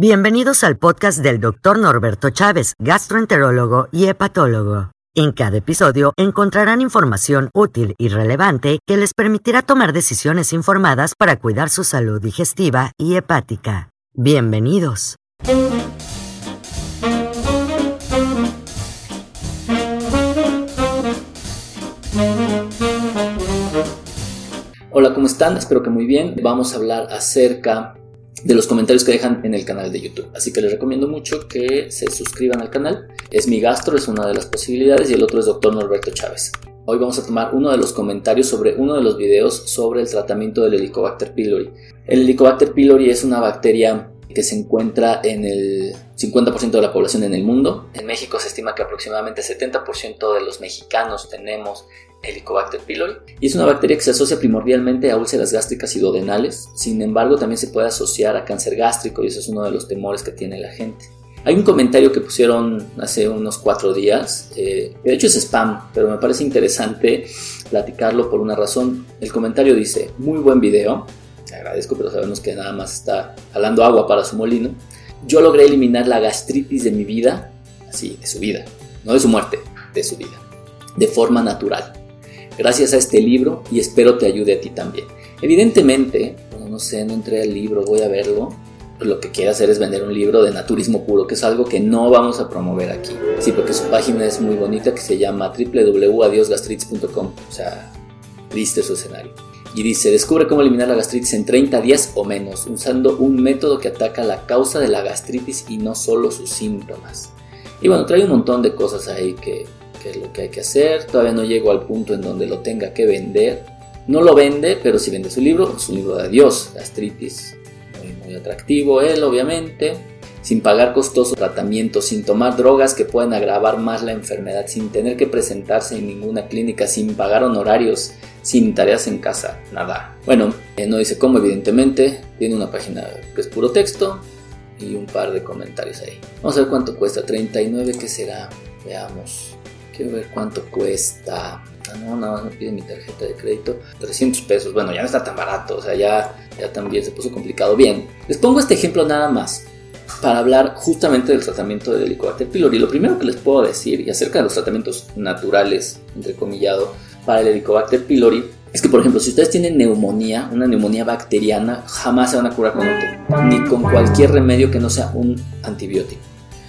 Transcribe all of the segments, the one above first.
Bienvenidos al podcast del Dr. Norberto Chávez, gastroenterólogo y hepatólogo. En cada episodio encontrarán información útil y relevante que les permitirá tomar decisiones informadas para cuidar su salud digestiva y hepática. Bienvenidos. Hola, ¿cómo están? Espero que muy bien. Vamos a hablar acerca de los comentarios que dejan en el canal de YouTube. Así que les recomiendo mucho que se suscriban al canal. Es mi gastro, es una de las posibilidades y el otro es Dr. Norberto Chávez. Hoy vamos a tomar uno de los comentarios sobre uno de los videos sobre el tratamiento del Helicobacter pylori. El Helicobacter pylori es una bacteria que se encuentra en el 50% de la población en el mundo. En México se estima que aproximadamente 70% de los mexicanos tenemos Helicobacter pylori y es una bacteria que se asocia primordialmente a úlceras gástricas y duodenales. Sin embargo, también se puede asociar a cáncer gástrico y eso es uno de los temores que tiene la gente. Hay un comentario que pusieron hace unos cuatro días, eh, de hecho es spam, pero me parece interesante platicarlo por una razón. El comentario dice, muy buen video, agradezco, pero sabemos que nada más está jalando agua para su molino. Yo logré eliminar la gastritis de mi vida, así, de su vida, no de su muerte, de su vida, de forma natural. Gracias a este libro y espero te ayude a ti también. Evidentemente, bueno, no sé, no entré al libro, voy a verlo. Lo que quiere hacer es vender un libro de naturismo puro, que es algo que no vamos a promover aquí. Sí, porque su página es muy bonita, que se llama www.adiosgastritis.com. O sea, viste su escenario y dice, descubre cómo eliminar la gastritis en 30 días o menos, usando un método que ataca la causa de la gastritis y no solo sus síntomas. Y bueno, trae un montón de cosas ahí que, es lo que hay que hacer. Todavía no llego al punto en donde lo tenga que vender. No lo vende, pero si vende su libro, su libro de adiós, gastritis. Muy, muy atractivo él, obviamente. Sin pagar costoso tratamiento, sin tomar drogas que puedan agravar más la enfermedad, sin tener que presentarse en ninguna clínica, sin pagar honorarios, sin tareas en casa, nada. Bueno, eh, no dice cómo, evidentemente, tiene una página que es puro texto y un par de comentarios ahí. Vamos a ver cuánto cuesta, 39, ¿qué será? Veamos. Quiero ver cuánto cuesta. Ah, no, nada más me pide mi tarjeta de crédito. 300 pesos. Bueno, ya no está tan barato. O sea, ya, ya también se puso complicado. Bien, les pongo este ejemplo nada más para hablar justamente del tratamiento del Helicobacter pylori. Lo primero que les puedo decir, y acerca de los tratamientos naturales, entrecomillado, para el Helicobacter pylori es que, por ejemplo, si ustedes tienen neumonía, una neumonía bacteriana, jamás se van a curar con un ni con cualquier remedio que no sea un antibiótico.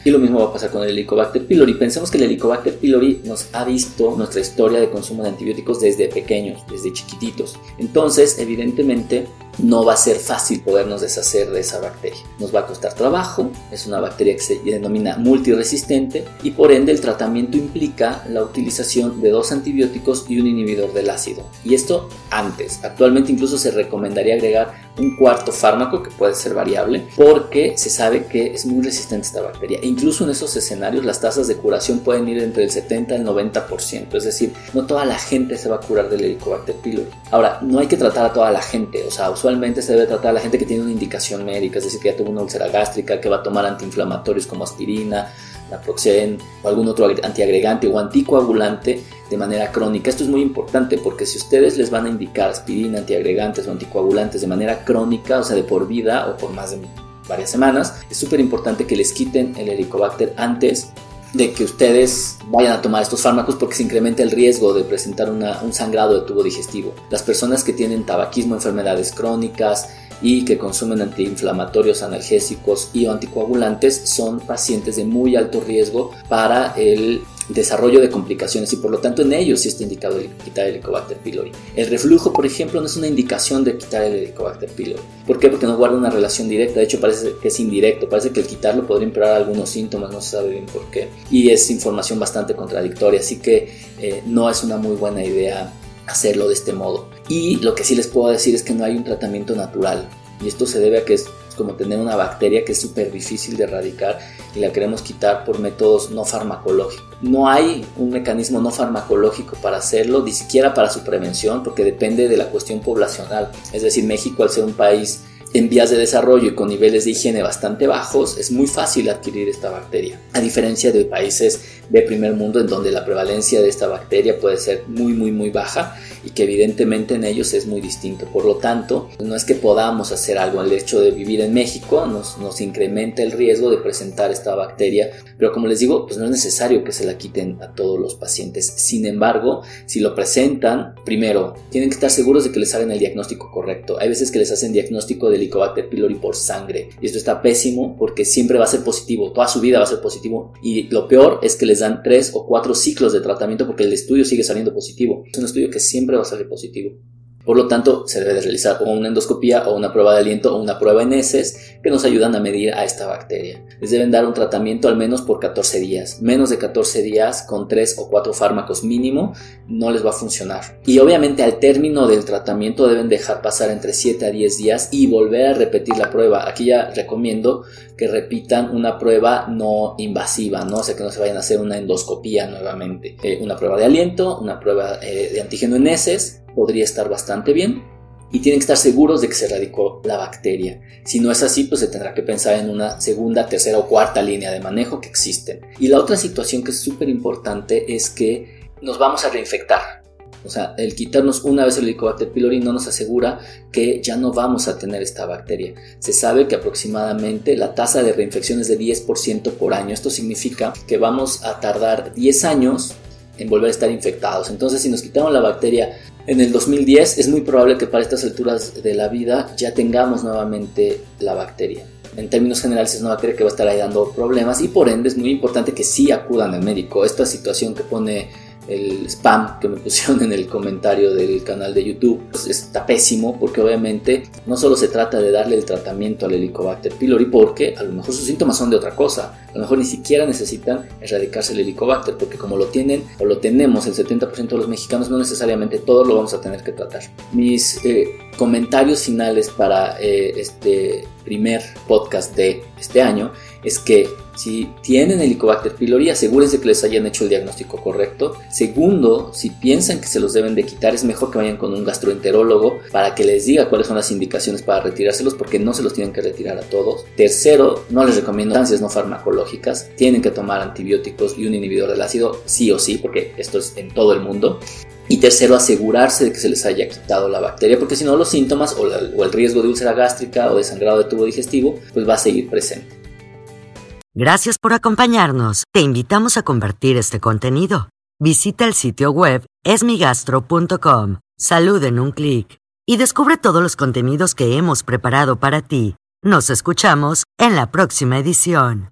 Y lo mismo va a pasar con el Helicobacter pylori. Pensemos que el Helicobacter pylori nos ha visto nuestra historia de consumo de antibióticos desde pequeños, desde chiquititos. Entonces, evidentemente, no va a ser fácil podernos deshacer de esa bacteria. Nos va a costar trabajo, es una bacteria que se denomina multiresistente y por ende el tratamiento implica la utilización de dos antibióticos y un inhibidor del ácido. Y esto antes. Actualmente incluso se recomendaría agregar un cuarto fármaco que puede ser variable porque se sabe que es muy resistente esta bacteria. E incluso en esos escenarios las tasas de curación pueden ir entre el 70 y el 90%. Es decir, no toda la gente se va a curar del Helicobacter pylori. Ahora, no hay que tratar a toda la gente. O sea, usualmente se debe tratar a la gente que tiene una indicación médica, es decir, que ya tuvo una úlcera gástrica, que va a tomar antiinflamatorios como aspirina, naproxen o algún otro antiagregante o anticoagulante de manera crónica. Esto es muy importante porque si ustedes les van a indicar aspirina, antiagregantes o anticoagulantes de manera crónica, o sea, de por vida o por más de varias semanas, es súper importante que les quiten el helicobacter antes de que ustedes vayan a tomar estos fármacos porque se incrementa el riesgo de presentar un sangrado de tubo digestivo. Las personas que tienen tabaquismo, enfermedades crónicas, y que consumen antiinflamatorios, analgésicos y anticoagulantes son pacientes de muy alto riesgo para el desarrollo de complicaciones y por lo tanto en ellos sí está indicado el quitar el Helicobacter pylori. El reflujo, por ejemplo, no es una indicación de quitar el Helicobacter pylori. ¿Por qué? Porque no guarda una relación directa, de hecho parece que es indirecto, parece que el quitarlo podría empeorar algunos síntomas, no se sabe bien por qué. Y es información bastante contradictoria, así que eh, no es una muy buena idea hacerlo de este modo. Y lo que sí les puedo decir es que no hay un tratamiento natural. Y esto se debe a que es como tener una bacteria que es súper difícil de erradicar y la queremos quitar por métodos no farmacológicos. No hay un mecanismo no farmacológico para hacerlo, ni siquiera para su prevención, porque depende de la cuestión poblacional. Es decir, México al ser un país en vías de desarrollo y con niveles de higiene bastante bajos, es muy fácil adquirir esta bacteria, a diferencia de países de primer mundo en donde la prevalencia de esta bacteria puede ser muy muy muy baja y que evidentemente en ellos es muy distinto. Por lo tanto, no es que podamos hacer algo. El hecho de vivir en México nos, nos incrementa el riesgo de presentar esta bacteria, pero como les digo, pues no es necesario que se la quiten a todos los pacientes. Sin embargo, si lo presentan, primero, tienen que estar seguros de que les hagan el diagnóstico correcto. Hay veces que les hacen diagnóstico de Helicobacter pylori por sangre y esto está pésimo porque siempre va a ser positivo, toda su vida va a ser positivo y lo peor es que les dan tres o cuatro ciclos de tratamiento porque el estudio sigue saliendo positivo. Es un estudio que siempre va a salir positivo. Por lo tanto, se debe de realizar o una endoscopía o una prueba de aliento o una prueba en heces que nos ayudan a medir a esta bacteria. Les deben dar un tratamiento al menos por 14 días. Menos de 14 días con 3 o 4 fármacos mínimo no les va a funcionar. Y obviamente al término del tratamiento deben dejar pasar entre 7 a 10 días y volver a repetir la prueba. Aquí ya recomiendo que repitan una prueba no invasiva, ¿no? O sea, que no se vayan a hacer una endoscopía nuevamente. Eh, una prueba de aliento, una prueba eh, de antígeno en heces podría estar bastante bien y tienen que estar seguros de que se erradicó la bacteria. Si no es así, pues se tendrá que pensar en una segunda, tercera o cuarta línea de manejo que existen. Y la otra situación que es súper importante es que nos vamos a reinfectar. O sea, el quitarnos una vez el Helicobacter pylori no nos asegura que ya no vamos a tener esta bacteria. Se sabe que aproximadamente la tasa de reinfección es de 10% por año. Esto significa que vamos a tardar 10 años en volver a estar infectados. Entonces, si nos quitamos la bacteria en el 2010 es muy probable que para estas alturas de la vida ya tengamos nuevamente la bacteria. En términos generales es una bacteria que va a estar ahí dando problemas y por ende es muy importante que sí acudan al médico. Esta situación que pone el spam que me pusieron en el comentario del canal de YouTube pues está pésimo porque obviamente no solo se trata de darle el tratamiento al Helicobacter pylori porque a lo mejor sus síntomas son de otra cosa, a lo mejor ni siquiera necesitan erradicarse el Helicobacter porque como lo tienen o lo tenemos el 70% de los mexicanos no necesariamente todos lo vamos a tener que tratar. Mis eh, comentarios finales para eh, este primer podcast de este año es que si tienen Helicobacter pylori, asegúrense que les hayan hecho el diagnóstico correcto. Segundo, si piensan que se los deben de quitar, es mejor que vayan con un gastroenterólogo para que les diga cuáles son las indicaciones para retirárselos, porque no se los tienen que retirar a todos. Tercero, no les recomiendo sustancias no farmacológicas. Tienen que tomar antibióticos y un inhibidor del ácido, sí o sí, porque esto es en todo el mundo. Y tercero, asegurarse de que se les haya quitado la bacteria, porque si no los síntomas o, el riesgo de úlcera gástrica o de sangrado de tubo digestivo, pues va a seguir presente. Gracias por acompañarnos. Te invitamos a compartir este contenido. Visita el sitio web esmigastro.com, salud en un clic y descubre todos los contenidos que hemos preparado para ti. Nos escuchamos en la próxima edición.